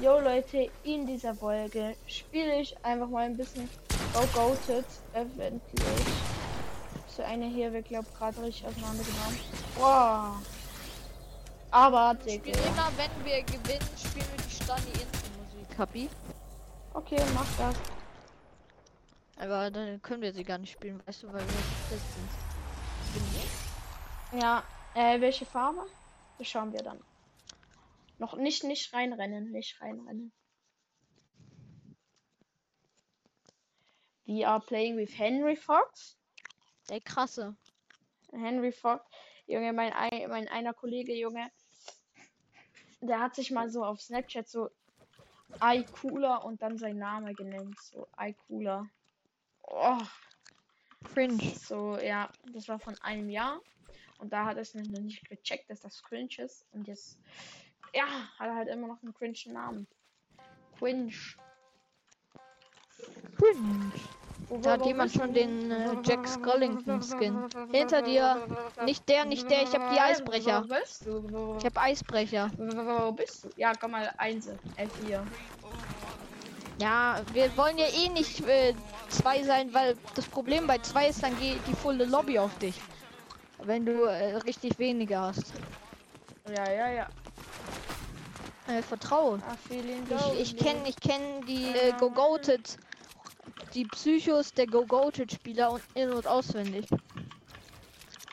Jo Leute, in dieser Folge spiele ich einfach mal ein bisschen Go Goated öffentlich. So eine hier wird glaub gerade richtig auseinandergenommen. Boah. Aber Wir Digga. immer, wenn wir gewinnen, spielen wir die Stani Intro Musik. Kapi? Okay, mach das. Aber dann können wir sie gar nicht spielen, weißt du, weil wir fest sind. Ja, äh, welche Farbe? Das schauen wir dann. Noch nicht, nicht reinrennen, nicht reinrennen. We are playing with Henry Fox. Ey, krasse. Henry Fox, Junge, mein, ein, mein einer Kollege, Junge, der hat sich mal so auf Snapchat so I Cooler und dann sein Name genannt. So I Cooler. Oh, Cringe. so, ja, das war von einem Jahr. Und da hat er es noch nicht gecheckt, dass das cringe ist. Und jetzt, ja, hat er halt immer noch einen cringe Namen. Cringe. Cringe. Da hat jemand schon den äh, Jack Skellington Skin. Hinter dir. Nicht der, nicht der. Ich hab die Eisbrecher. Wo bist du? Ich hab Eisbrecher. wo bist du? Ja, komm mal, eins. F4. Ja, wir wollen ja eh nicht äh, zwei sein, weil das Problem bei zwei ist, dann geht die volle Lobby auf dich. Wenn du äh, richtig wenige hast. Ja, ja, ja. Äh, Vertrauen. Ich, ich kenne ich kenn die äh, Go-Goated, die Psychos der Go-Goated-Spieler und in- und auswendig.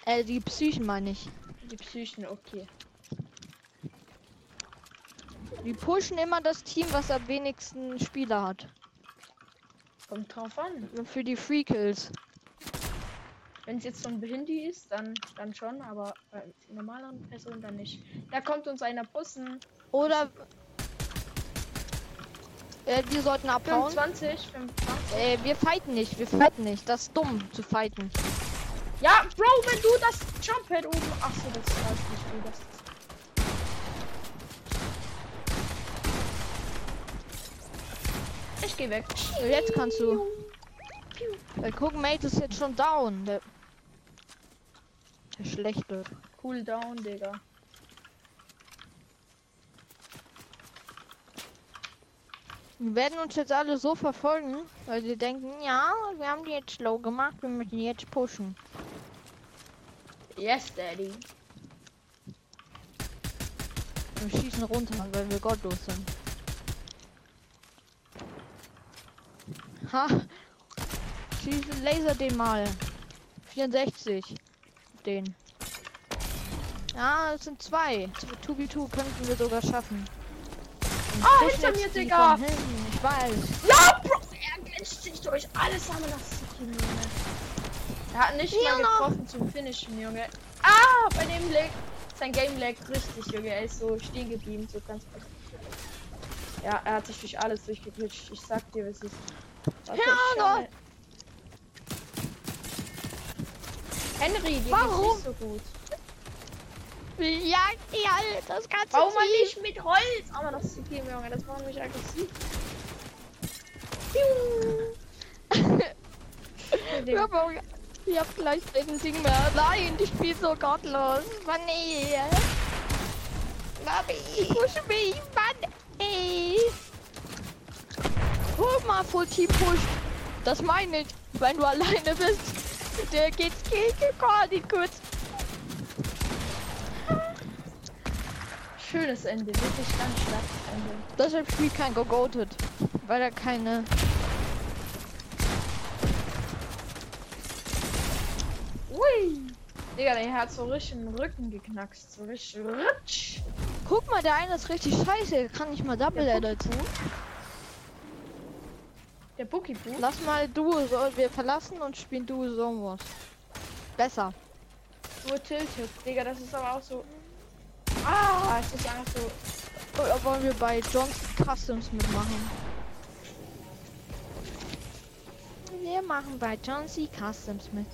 Äh, die Psychen meine ich. die Psychen, okay. Die pushen immer das Team, was am wenigsten Spieler hat. Kommt drauf an. Für die Free Kills. Wenn es jetzt so ein Behindi ist, dann, dann schon, aber bei normalen Personen dann nicht. Da kommt uns einer Bussen. Oder äh, wir sollten abhauen. 25, 25. Äh, wir fighten nicht, wir fighten nicht. Das ist dumm zu fighten. Ja, Bro, wenn du das Jumppad oben. Achso, das weiß nicht du. Das ich geh weg. Jetzt kannst du. Weil guck, Mate ist jetzt schon down. Der, der schlechte. Cool down, Digga. Die werden uns jetzt alle so verfolgen, weil sie denken, ja, wir haben die jetzt slow gemacht, wir müssen die jetzt pushen. Yes, Daddy. Wir schießen runter, weil wir gottlos sind. Ha! Schießen Laser den mal. 64. Den. Ja, es sind zwei. 2v2 könnten wir sogar schaffen. Und Ah, pushen hinter mir, Digga. Ich weiß. Ja, Bro, er glitscht sich durch alles City, Junge. Er hat nicht Ja, mal noch. getroffen zum Finishen, Junge. Ah, bei dem lag sein Game lag richtig, Junge. Er ist so stehen geblieben, so ganz. Ja, er hat sich durch alles durchgeglitscht. Ich sag dir, was ist. Warte, Ja, ich schau noch. mal. Henry, dir Warum? nicht so gut. Ja, ja, das ganze Bau mal nicht mit Holz! Aber das ist okay, Junge, das macht mich aggressiv. Ich hab, auch, ich hab gleich ein Ding mehr. Nein, ich spiel so gottlos. Mann, ey. Mami, push mich, Mann, ey. Guck mal, Full Team Push. Das meine ich, wenn du alleine bist. Der geht's gegen nicht kurz. Schönes Ende, wirklich ganz schlattes Ende. Deshalb spielt kein Go-Goated. Weil er keine. Ui! Digga, der hat so richtig den Rücken geknackst. So richtig rutsch. Guck mal, der eine ist richtig scheiße. Kann nicht mal Double Der Edit. Der Bookie Boo. Lass mal Duo, so, wir verlassen und spielen Duo Zone Wars. Besser. Nur tilted. Digga, das ist aber auch so. Ah, es ist einfach so. Oder wollen wir bei Johnson Customs mitmachen? Wir machen bei Johnson Customs mit.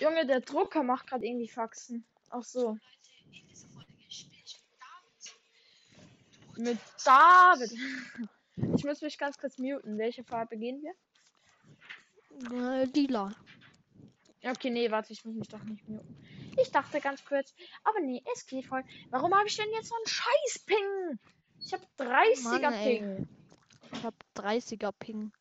Junge, der Drucker macht gerade irgendwie Faxen. Ach so. Mit David. Ich muss mich ganz kurz muten. Welche Farbe gehen wir? Äh. Ja, okay, nee, warte, ich muss mich doch nicht muten. Ich dachte ganz kurz, aber nee, es geht voll. Warum habe ich denn jetzt so einen Scheiß-Ping? Ich habe 30er Mann. Ping. Ich hab 30er Ping.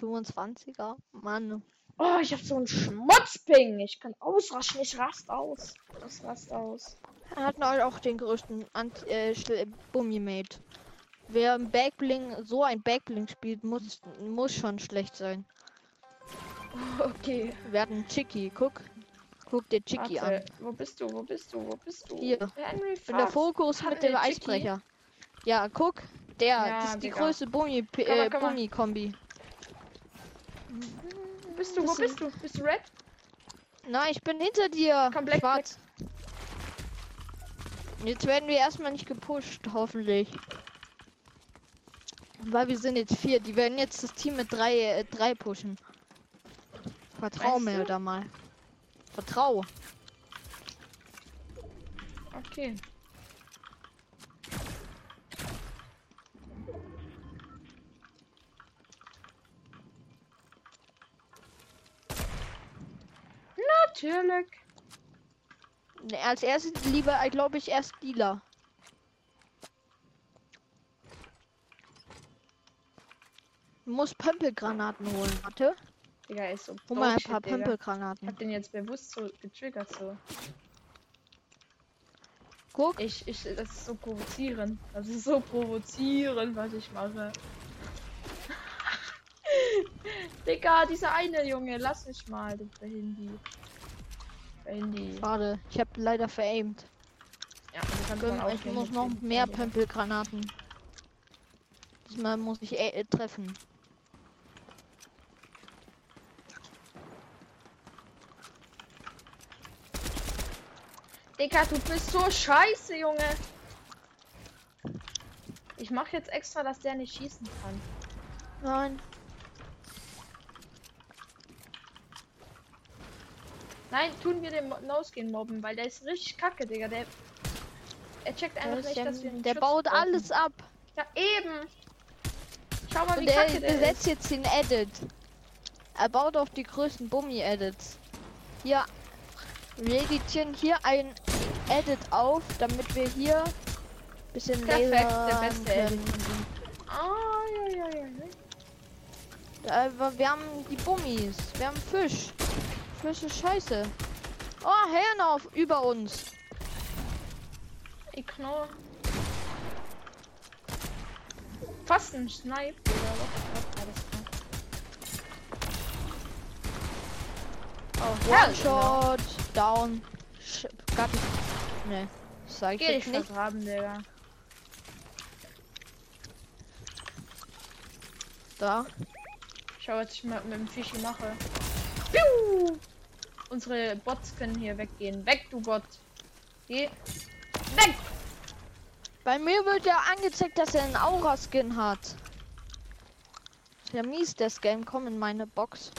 25er? Mann. Oh, ich habe so einen Schmutzping. Ich kann ausraschen. Ich rast aus. Das rast aus. Er hat halt auch den größten Ant äh, Bummimate. Wer ein Backbling, so ein Backbling spielt, muss, muss schon schlecht sein. Okay. Wir hatten Chicky, guck. Guck dir Chicky an. Wo bist du? Wo bist du? Wo bist du? Hier. Henry bin der. Fokus Hatten mit dem Chicky? Eisbrecher. Ja, guck. Der, Ja, das ist die Digga. größte Bummi, äh. Bummi-Kombi. Wo bist du? Wo bist du? Bist du red? Nein, ich bin hinter dir. Komm, Black, Schwarz. Jetzt werden wir erstmal nicht gepusht, hoffentlich. Weil wir sind jetzt vier. Die werden jetzt das Team mit drei, äh, drei pushen. Vertrau Meinst mir du? da mal. Vertrau. Okay. Natürlich. Ne, Als erstes lieber, glaube ich, erst Dealer. Du musst Pömpelgranaten holen, warte. Digga, ist so Hol mal ein paar. Pömpelgranaten. Hab den jetzt bewusst so getriggert so. Guck. Ich, ich, das ist so provozierend. Das ist so provozierend, was ich mache. Digga, dieser eine Junge, lass mich mal, du Handy. Handy. Schade, ich habe leider veraimt. Ja, ich muss noch mehr. Pömpelgranaten. Diesmal muss ich äh, treffen. Digga, du bist so scheiße, Junge. Ich mach jetzt extra, dass der nicht schießen kann. Nein. Nein, tun wir den No-Skin mobben, weil der ist richtig kacke, Digga. Der. Er checkt einfach nicht, der dass wir einen der Schutz baut brauchen. alles ab. Ja, eben. Schau mal, wie Und er kacke der ist. setzt jetzt den Edit. Er baut auf die größten Bummi-Edits. Hier. Wir editieren hier ein Edit auf, damit wir hier bisschen Perfekt, der beste können. Ah, ja, ja, ja. Aber wir haben die Bummis. Wir haben Fisch. Fisch ist scheiße. Oh, Herren auf über uns. Ich knurr. Fast ein Snipe? Oh, One hell no. Shot. Down. Sch Gott. Ne. Sag ich Geh dich nicht. vergraben, Digga. Da. Schau, was ich mit, mit dem Fischi mache. Piu! Unsere Bots können hier weggehen. Weg, du Bot. Geh. Weg! Bei mir wird ja angezeigt, dass er einen Aura-Skin hat. Ist Ja, mies, das Game. Komm in meine Box.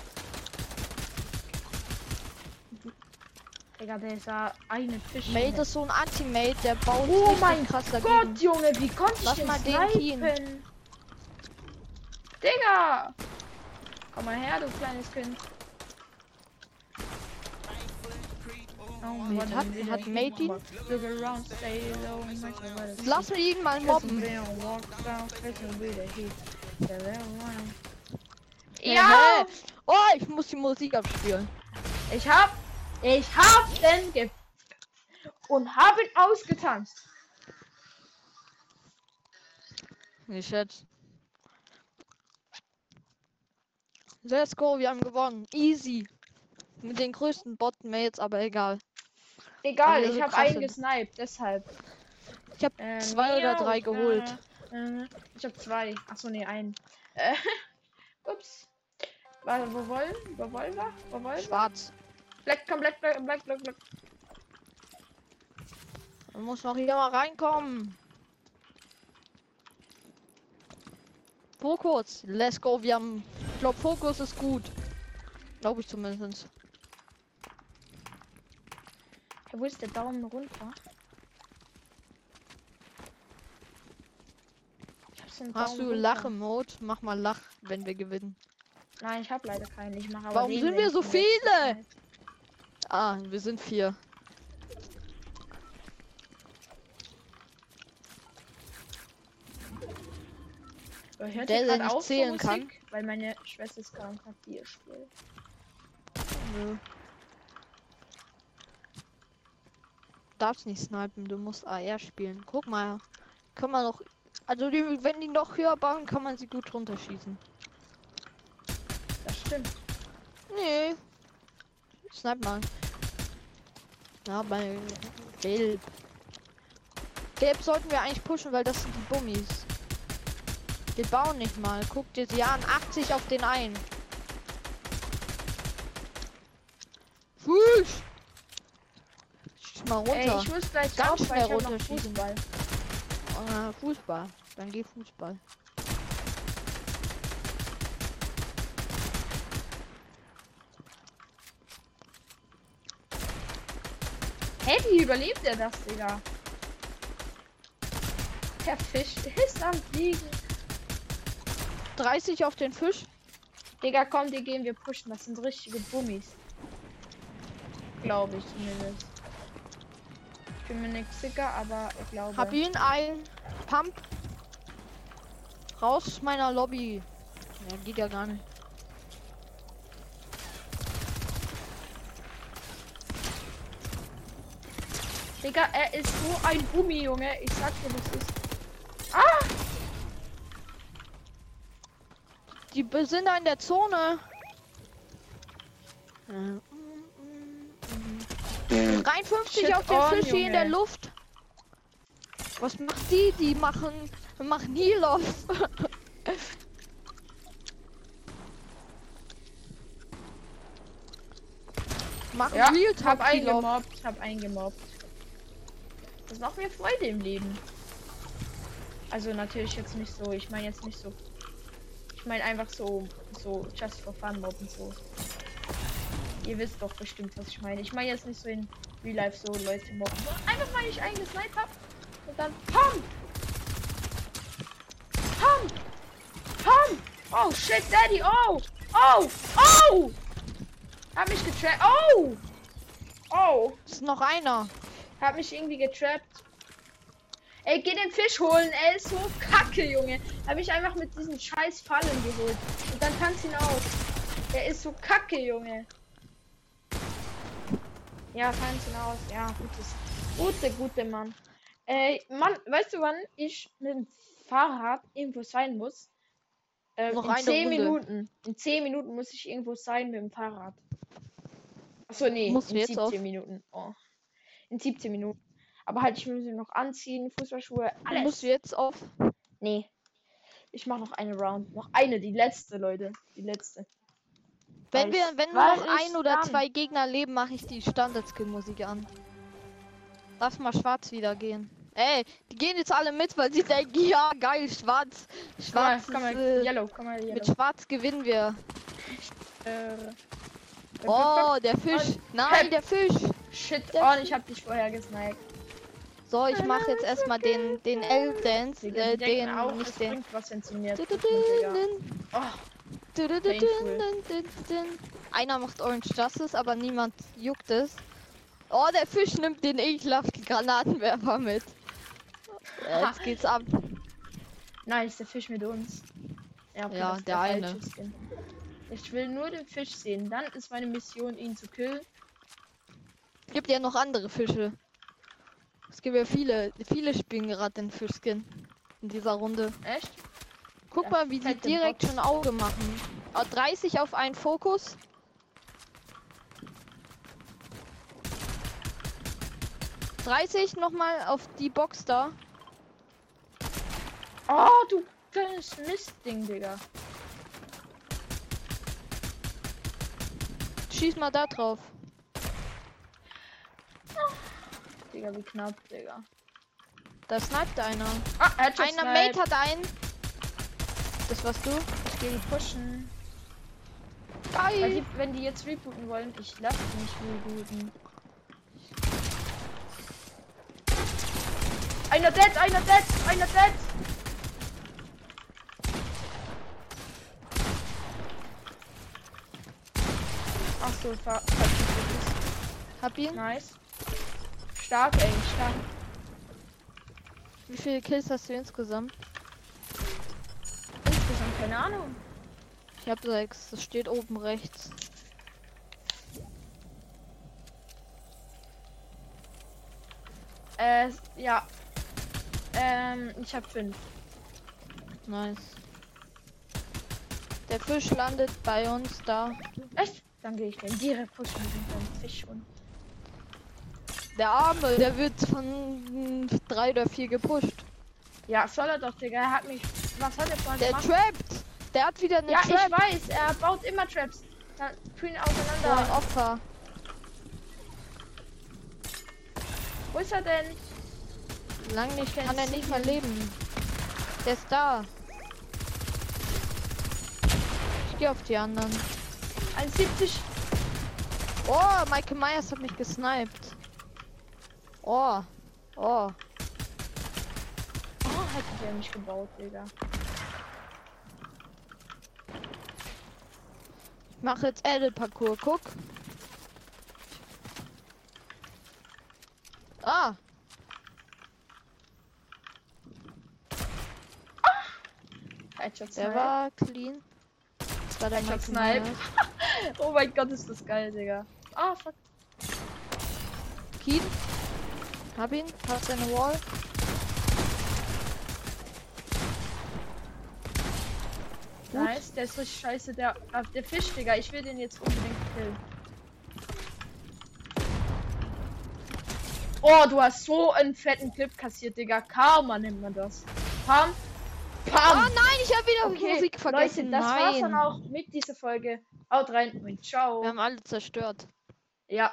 Digga, der ist ja eine Fisch. Mate ist so ein Anti-Mate, der baut Oh mein krass Gott, dagegen. Junge, wie konnte ich Lass den mal den snipen? Digga! Komm mal her, du kleines Kind. Oh, warte, hat- hat. Mate ihn? Lass mir ihn mal mobben. Ja! Oh, ich muss die Musik abspielen. Ich hab, ich hab den ge und hab ihn ausgetanzt. Ich schätze. Let's go, wir haben gewonnen. Easy. Mit den größten Bot-Mates, aber egal. Egal, ich so hab krass einen gesniped, deshalb. Ich habe Ähm, zwei oder drei äh, geholt. äh, ich hab zwei. Achso, nee, einen. Äh, ups. Warte, wo wollen? Wo wollen wir? Wo wollen? Schwarz. Black, komm, black, black, black, black, black. Man muss noch hier mal reinkommen. Fokus. Let's go. Wir haben. Ich glaube, Fokus ist gut. Glaube ich zumindest. Wo ist der Daumen runter? Ich hab's den Hast Daumen du runter. Lach-Mode? Mach mal Lach, wenn wir gewinnen. Nein, ich hab leider keinen. Ich mache aber Warum den, sind wir so viele? Ah, wir sind vier. Hört ihr Der, der nicht auf, so zählen Musik? kann. Weil meine Schwester ist gerade am Klavier spielt. Nö. Darfst nicht snipen, du musst AR spielen. Guck mal. Kann man noch. Also die, wenn die noch höher bauen, kann man sie gut runterschießen. Das stimmt. Nee. Snipe mal. Ja, bei Gelb. Gelb sollten wir eigentlich pushen, weil das sind die Bummis. Wir bauen nicht mal. Guck dir sie an. 80 auf den einen. Fuß! Mal runter. Ey, ich muss gleich Ganz schnell runterschießen. Fußball. Äh, Fußball. Dann geh Fußball. Hä, wie überlebt er das, Digga? Der Fisch ist am Fliegen. 30 auf den Fisch. Digga, komm, die gehen wir pushen. Das sind richtige Bummis. Glaube ich zumindest. Ich bin mir nicht sicher, aber ich glaube. Hab ihn ein Pump. Raus aus meiner Lobby. Ja, geht ja gar nicht. Digga, er ist so ein Bummi, Junge. Ich sag dir, das ist. Ah! Die sind da in der Zone. 53 auf den on, Fisch hier in der Junge. Luft. Was macht die? Die machen machen Heal off. machen Ja, Real ich hab Talk off. eingemobbt, hab eingemobbt. Das macht mir Freude im Leben. Also natürlich jetzt nicht so, ich meine jetzt nicht so. Ich meine einfach so, so just for fun mobben so. Ihr wisst doch bestimmt, was ich meine. Ich meine jetzt nicht so in Real Life so Leute mobben. Einfach weil ich eigene Snipe hab und dann PAM! PAM! PAM! Oh shit, Daddy! Oh! Oh! Oh! Hab mich getrappt. Oh! Oh! Ist noch einer. Hab mich irgendwie getrappt. Ey, geh den Fisch holen. Er ist so kacke, Junge. Hab mich einfach mit diesen scheiß Fallen geholt. Und dann tanzt ihn aus. Er ist so kacke, Junge. Ja, tanzt ihn aus. Ja, gutes. Gute, gute Mann. Ey, Mann, weißt du, wann ich mit dem Fahrrad irgendwo sein muss? Ähm, Noch in eine 10 Runde. Minuten. In 10 Minuten muss ich irgendwo sein mit dem Fahrrad. Achso, nee, Musst in jetzt 17 auf? Minuten. Oh. In 17 Minuten. Aber halt, ich muss mich noch anziehen, Fußballschuhe, alles. Musst du jetzt auf. Nee. Ich mach noch eine Round. Noch eine, die letzte, Leute. Die letzte. Wenn wir, wenn nur noch ein oder dann- zwei Gegner leben, mache ich die Standard-Skill-Musik an. Lass mal schwarz wieder gehen. Ey, die gehen jetzt alle mit, weil sie denken, ja geil, schwarz. Komm mal, Schwarz komm mal, ist, äh, Yellow, komm mal, mit Yellow. schwarz gewinnen wir. Äh, Oh, der Fisch. Nein, der Fisch. Shit, der oh, ich hab dich vorher gesniped. So, ich mache jetzt erstmal den, den L-Dance. Digga, Äh, den, auch, nicht den. was, du, Oh, Einer macht Orange Justice, aber niemand juckt es. Oh, der Fisch nimmt den ekelhaften Granatenwerfer mit. Jetzt geht's ab. nein, ist der Fisch mit uns. Ja, Ja, ist der eine. Skin. Ich will nur den Fisch sehen. Dann ist meine Mission, ihn zu killen. Gibt ja noch andere Fische. Es gibt ja viele, viele spielen gerade den Fischskin in dieser Runde. Echt? Guck mal, wie die direkt schon Auge machen. Ah, 30 auf einen Fokus. Dreißig nochmal auf die Box da. Oh, du kleines Mistding, Digga. Schieß mal da drauf. Digga, wie knapp, Digga. Da sniped einer. Ah, Einer. Mate hat einen. Das warst du. Ich gehe die pushen. Weil die, wenn die jetzt rebooten wollen, ich lasse nicht rebooten. Einer dead, einer dead, einer dead. Ach so, ver. Hab ihn. Nice. Stark, ey, stark. Wie viele Kills hast du insgesamt? Keine Ahnung. Ich habe sechs. Das steht oben rechts. Äh, ja. Ähm, ich habe fünf. Nice. Der Fisch landet bei uns da. Echt? Dann gehe ich den direkt pushen mit Fisch und. Der Arme, der wird von drei oder vier gepusht. Ja, soll er doch, Digga. Er hat mich. Was hat er vorhin Der gemacht? trappt. Der hat wieder eine Ja, Trap. ich weiß. Er baut immer Traps. Dann kühlen So ein auseinander. Opfer. Wo ist er denn? Lang nicht kann er nicht mehr leben. Der ist da. Ich gehe auf die anderen. 71. Oh, Michael Myers hat mich gesniped. Oh. Oh. Hätte der mich gebaut, Digga. Ich mache jetzt Edit Parcours. Guck. Ah. Headshot Der Snipe. war clean. Das war der Headshot Snipe. Oh mein Gott, ist das geil, Digga. Ah, fuck. Keen. Hab ihn. Hat seine Wall. Gut. Nice, der ist richtig scheiße. Der, ah, der Fisch, Digga. Ich will den jetzt unbedingt killen. Oh, du hast so einen fetten Clip kassiert, Digga. Karma nennt man das. Pam. Oh Pam. nein, ich habe wieder okay, Musik vergessen. Leute, das nein. war's dann auch mit dieser Folge. Haut rein und ciao. Wir haben alle zerstört. Ja.